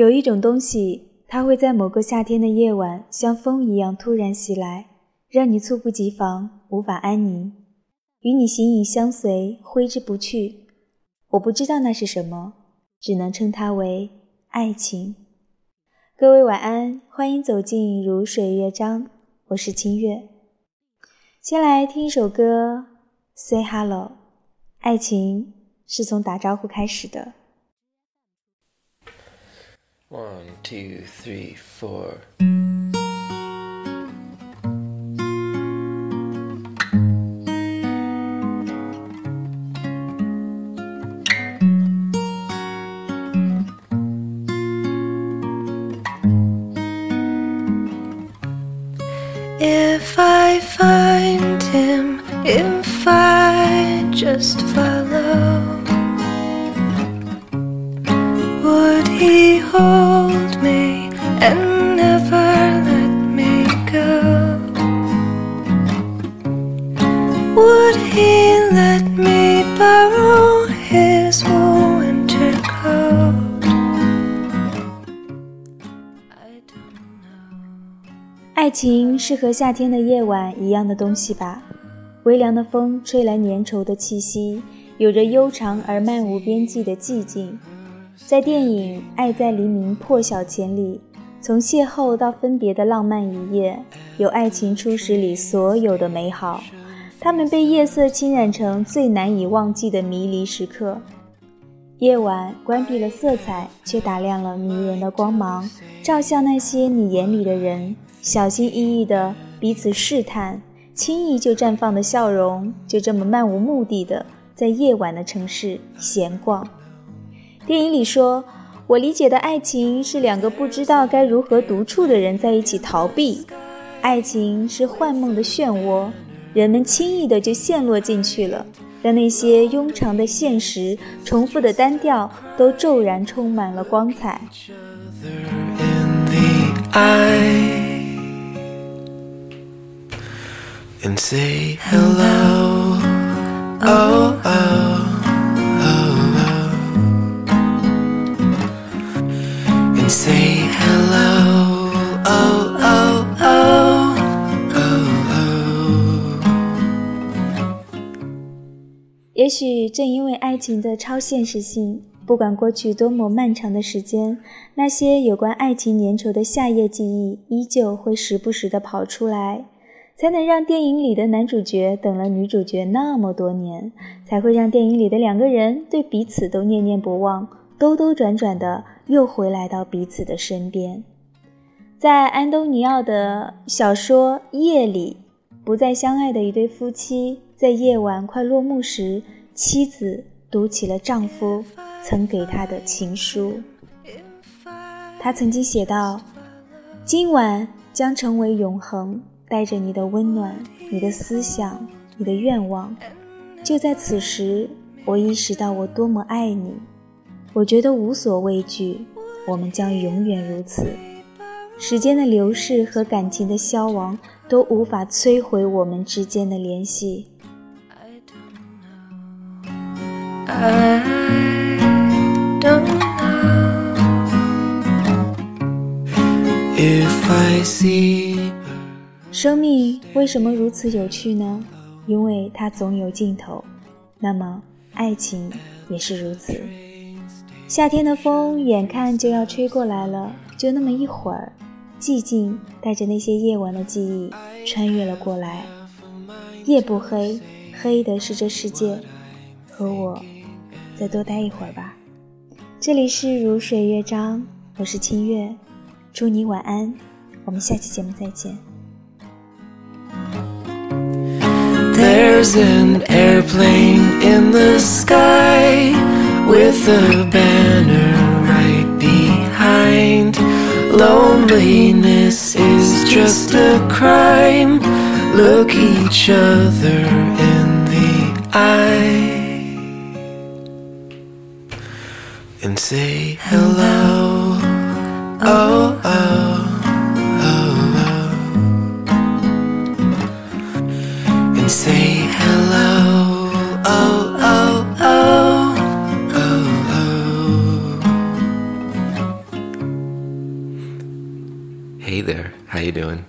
有一种东西，它会在某个夏天的夜晚，像风一样突然袭来，让你猝不及防，无法安宁，与你形影相随，挥之不去。我不知道那是什么，只能称它为爱情。各位晚安，欢迎走进如水乐章，我是清月。先来听一首歌，Say Hello。爱情是从打招呼开始的。One, two, three, four. If I find him, if I just follow. And never let me go? Would he let me borrow his winter coat? I don't know. 爱情是和夏天的夜晚一样的东西吧？微凉的风吹来粘稠的气息，有着悠长而漫无边际的寂静。在电影《爱在黎明破晓前》里，从邂逅到分别的浪漫一夜，有爱情初始里所有的美好，它们被夜色侵染成最难以忘记的迷离时刻。夜晚关闭了色彩，却打亮了迷人的光芒，照向那些你眼里的人，小心翼翼的彼此试探，轻易就绽放的笑容，就这么漫无目的的在夜晚的城市闲逛。电影里说：“我理解的爱情是两个不知道该如何独处的人在一起逃避。爱情是幻梦的漩涡，人们轻易的就陷落进去了，让那些庸常的现实、重复的单调都骤然充满了光彩。” and say hello. 也许正因为爱情的超现实性，不管过去多么漫长的时间，那些有关爱情粘稠的夏夜记忆，依旧会时不时地跑出来，才能让电影里的男主角等了女主角那么多年，才会让电影里的两个人对彼此都念念不忘，兜兜转转的又回来到彼此的身边。在安东尼奥的小说《夜》里，不再相爱的一对夫妻，在夜晚快落幕时，妻子读起了丈夫曾给她的情书。他曾经写道：“今晚将成为永恒，带着你的温暖、你的思想、你的愿望。就在此时，我意识到我多么爱你。我觉得无所畏惧，我们将永远如此。时间的流逝和感情的消亡都无法摧毁我们之间的联系。”生命为什么如此有趣呢？因为它总有尽头。那么，爱情也是如此。夏天的风眼看就要吹过来了，就那么一会儿，寂静带着那些夜晚的记忆穿越了过来。夜不黑，黑的是这世界。和我再多待一会儿吧。这里是如水乐章，我是清月，祝你晚安。我们下期节目再见。There's an airplane in the sky with a banner right behind. Loneliness is just a crime. Look each other in the eye and say hello. Oh, oh, oh, oh. And say hello. Oh, oh, oh, oh, oh. Hey there, how you doing?